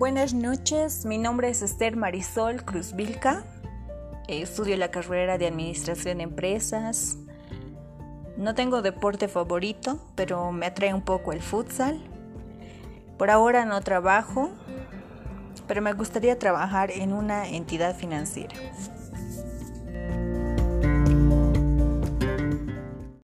Buenas noches, mi nombre es Esther Marisol Cruz Vilca. Estudio la carrera de Administración de Empresas. No tengo deporte favorito, pero me atrae un poco el futsal. Por ahora no trabajo, pero me gustaría trabajar en una entidad financiera.